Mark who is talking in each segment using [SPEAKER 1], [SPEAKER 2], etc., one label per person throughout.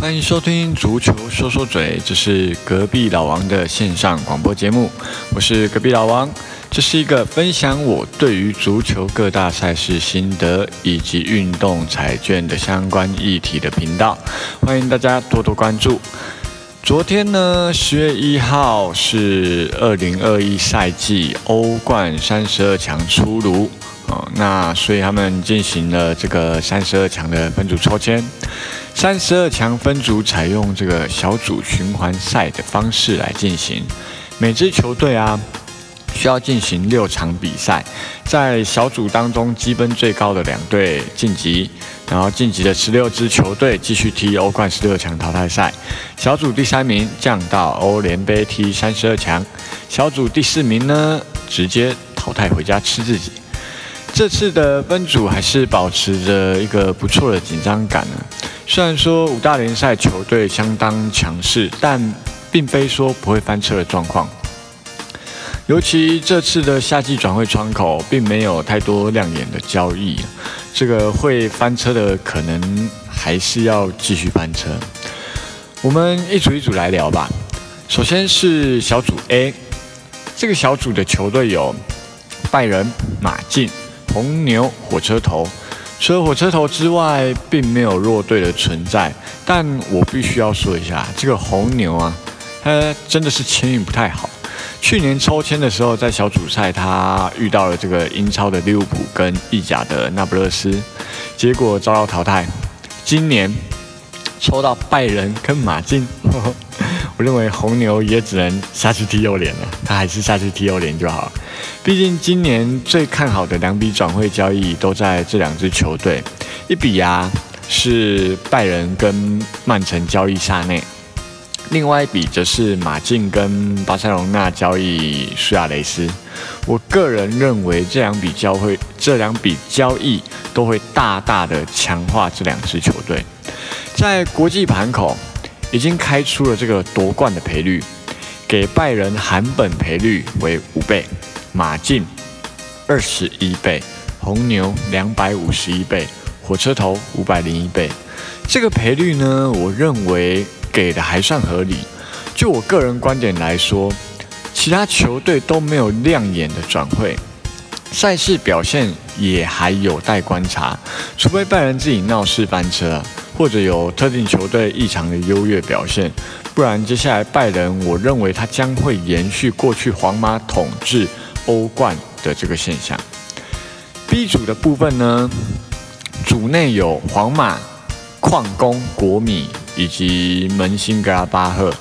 [SPEAKER 1] 欢迎收听足球说说嘴，这是隔壁老王的线上广播节目，我是隔壁老王。这是一个分享我对于足球各大赛事心得以及运动彩券的相关议题的频道，欢迎大家多多关注。昨天呢，十月一号是二零二一赛季欧冠三十二强出炉哦，那所以他们进行了这个三十二强的分组抽签。三十二强分组采用这个小组循环赛的方式来进行，每支球队啊。需要进行六场比赛，在小组当中积分最高的两队晋级，然后晋级的十六支球队继续踢欧冠十六强淘汰赛。小组第三名降到欧联杯踢三十二强，小组第四名呢直接淘汰回家吃自己。这次的分组还是保持着一个不错的紧张感呢。虽然说五大联赛球队相当强势，但并非说不会翻车的状况。尤其这次的夏季转会窗口，并没有太多亮眼的交易，这个会翻车的可能还是要继续翻车。我们一组一组来聊吧。首先是小组 A，这个小组的球队有拜仁、马竞、红牛、火车头。除了火车头之外，并没有弱队的存在。但我必须要说一下，这个红牛啊，它真的是签运不太好。去年抽签的时候，在小组赛他遇到了这个英超的利物浦跟意甲的那不勒斯，结果遭到淘汰。今年抽到拜仁跟马竞，我认为红牛也只能下去踢右脸了，他还是下去踢右脸就好。毕竟今年最看好的两笔转会交易都在这两支球队，一笔啊是拜仁跟曼城交易萨内。另外一笔则是马竞跟巴塞隆纳交易苏亚雷斯，我个人认为这两笔交会这两笔交易都会大大的强化这两支球队。在国际盘口已经开出了这个夺冠的赔率，给拜仁韩本赔率为五倍，马竞二十一倍，红牛两百五十一倍，火车头五百零一倍。这个赔率呢，我认为。给的还算合理。就我个人观点来说，其他球队都没有亮眼的转会，赛事表现也还有待观察。除非拜仁自己闹事翻车，或者有特定球队异常的优越表现，不然接下来拜仁，我认为他将会延续过去皇马统治欧冠的这个现象。B 组的部分呢，组内有皇马、矿工、国米。以及门兴格拉巴赫，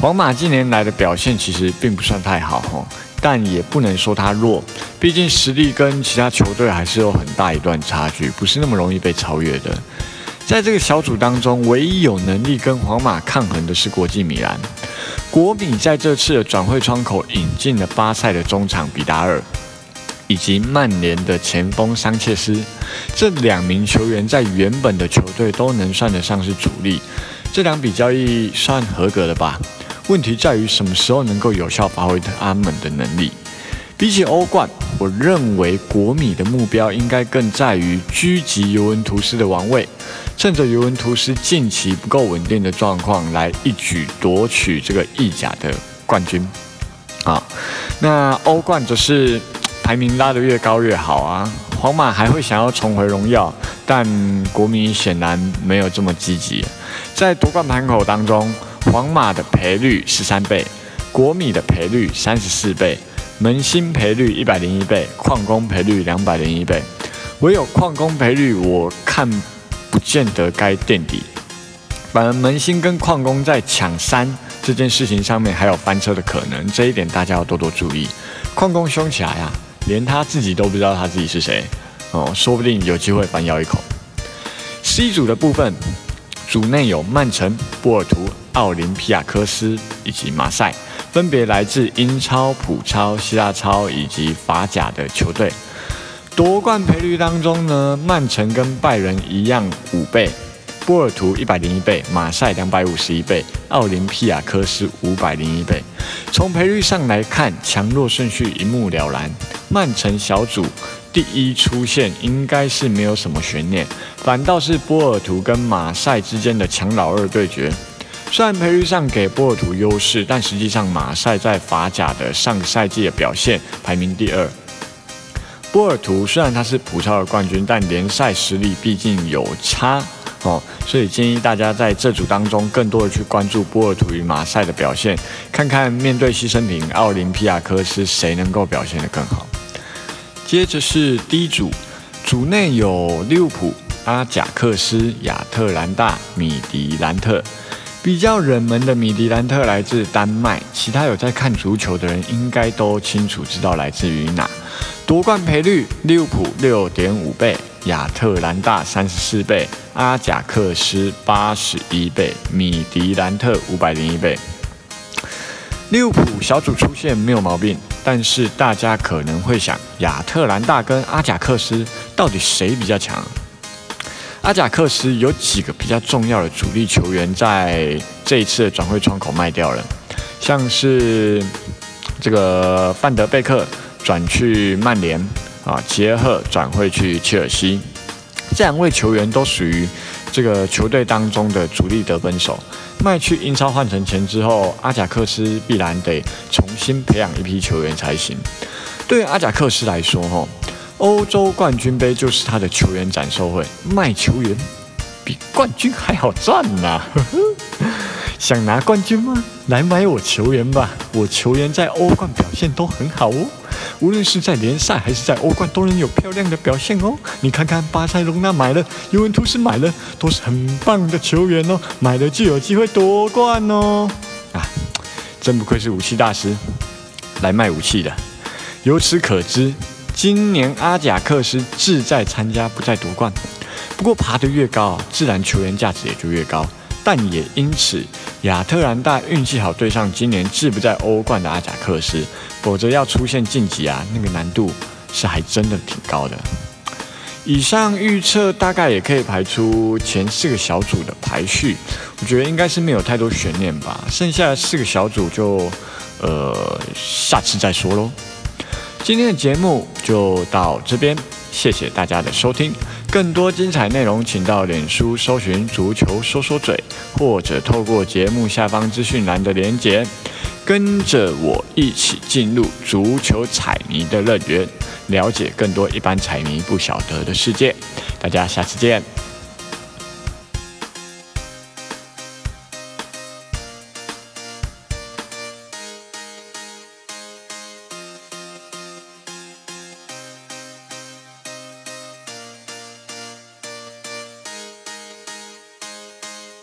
[SPEAKER 1] 皇马近年来的表现其实并不算太好哦，但也不能说他弱，毕竟实力跟其他球队还是有很大一段差距，不是那么容易被超越的。在这个小组当中，唯一有能力跟皇马抗衡的是国际米兰。国米在这次的转会窗口引进了巴塞的中场比达尔。以及曼联的前锋桑切斯，这两名球员在原本的球队都能算得上是主力，这两笔交易算合格的吧？问题在于什么时候能够有效发挥他们的能力。比起欧冠，我认为国米的目标应该更在于狙击尤文图斯的王位，趁着尤文图斯近期不够稳定的状况，来一举夺取这个意甲的冠军。啊，那欧冠则是。排名拉得越高越好啊！皇马还会想要重回荣耀，但国米显然没有这么积极。在夺冠盘口当中，皇马的赔率十三倍，国米的赔率三十四倍，门兴赔率一百零一倍，矿工赔率两百零一倍。唯有矿工赔率，我看不见得该垫底。反而门兴跟矿工在抢三这件事情上面还有翻车的可能，这一点大家要多多注意。矿工凶起来啊！连他自己都不知道他自己是谁哦，说不定有机会反咬一口。C 组的部分，组内有曼城、波尔图、奥林匹亚科斯以及马赛，分别来自英超、普超、希腊超以及法甲的球队。夺冠赔率当中呢，曼城跟拜仁一样五倍。波尔图一百零一倍，马赛两百五十一倍，奥林匹亚科斯五百零一倍。从赔率上来看，强弱顺序一目了然。曼城小组第一出现应该是没有什么悬念，反倒是波尔图跟马赛之间的强老二对决。虽然赔率上给波尔图优势，但实际上马赛在法甲的上个赛季的表现排名第二。波尔图虽然他是葡超的冠军，但联赛实力毕竟有差哦，所以建议大家在这组当中更多的去关注波尔图与马赛的表现，看看面对牺牲品奥林匹亚科斯谁能够表现得更好。接着是第一组，组内有利物浦、阿贾克斯、亚特兰大、米迪兰特。比较冷门的米迪兰特来自丹麦，其他有在看足球的人应该都清楚知道来自于哪。夺冠赔率：利物浦六点五倍，亚特兰大三十四倍，阿贾克斯八十一倍，米迪兰特五百零一倍。利物浦小组出现没有毛病，但是大家可能会想，亚特兰大跟阿贾克斯到底谁比较强？阿贾克斯有几个比较重要的主力球员在这一次的转会窗口卖掉了，像是这个范德贝克转去曼联啊，杰赫转会去切尔西，这两位球员都属于这个球队当中的主力得分手。卖去英超换成钱之后，阿贾克斯必然得重新培养一批球员才行。对阿贾克斯来说，哈。欧洲冠军杯就是他的球员展售会，卖球员比冠军还好赚呐！想拿冠军吗？来买我球员吧！我球员在欧冠表现都很好哦，无论是在联赛还是在欧冠都能有漂亮的表现哦。你看看巴塞罗那买了，尤文图斯买了，都是很棒的球员哦，买了就有机会夺冠哦！啊，真不愧是武器大师，来卖武器的。由此可知。今年阿贾克斯志在参加，不在夺冠。不过爬得越高，自然球员价值也就越高。但也因此，亚特兰大运气好对上今年志不在欧冠的阿贾克斯，否则要出现晋级啊，那个难度是还真的挺高的。以上预测大概也可以排出前四个小组的排序，我觉得应该是没有太多悬念吧。剩下的四个小组就，呃，下次再说喽。今天的节目就到这边，谢谢大家的收听。更多精彩内容，请到脸书搜寻“足球说说嘴”，或者透过节目下方资讯栏的连结，跟着我一起进入足球彩迷的乐园，了解更多一般彩迷不晓得的世界。大家下次见。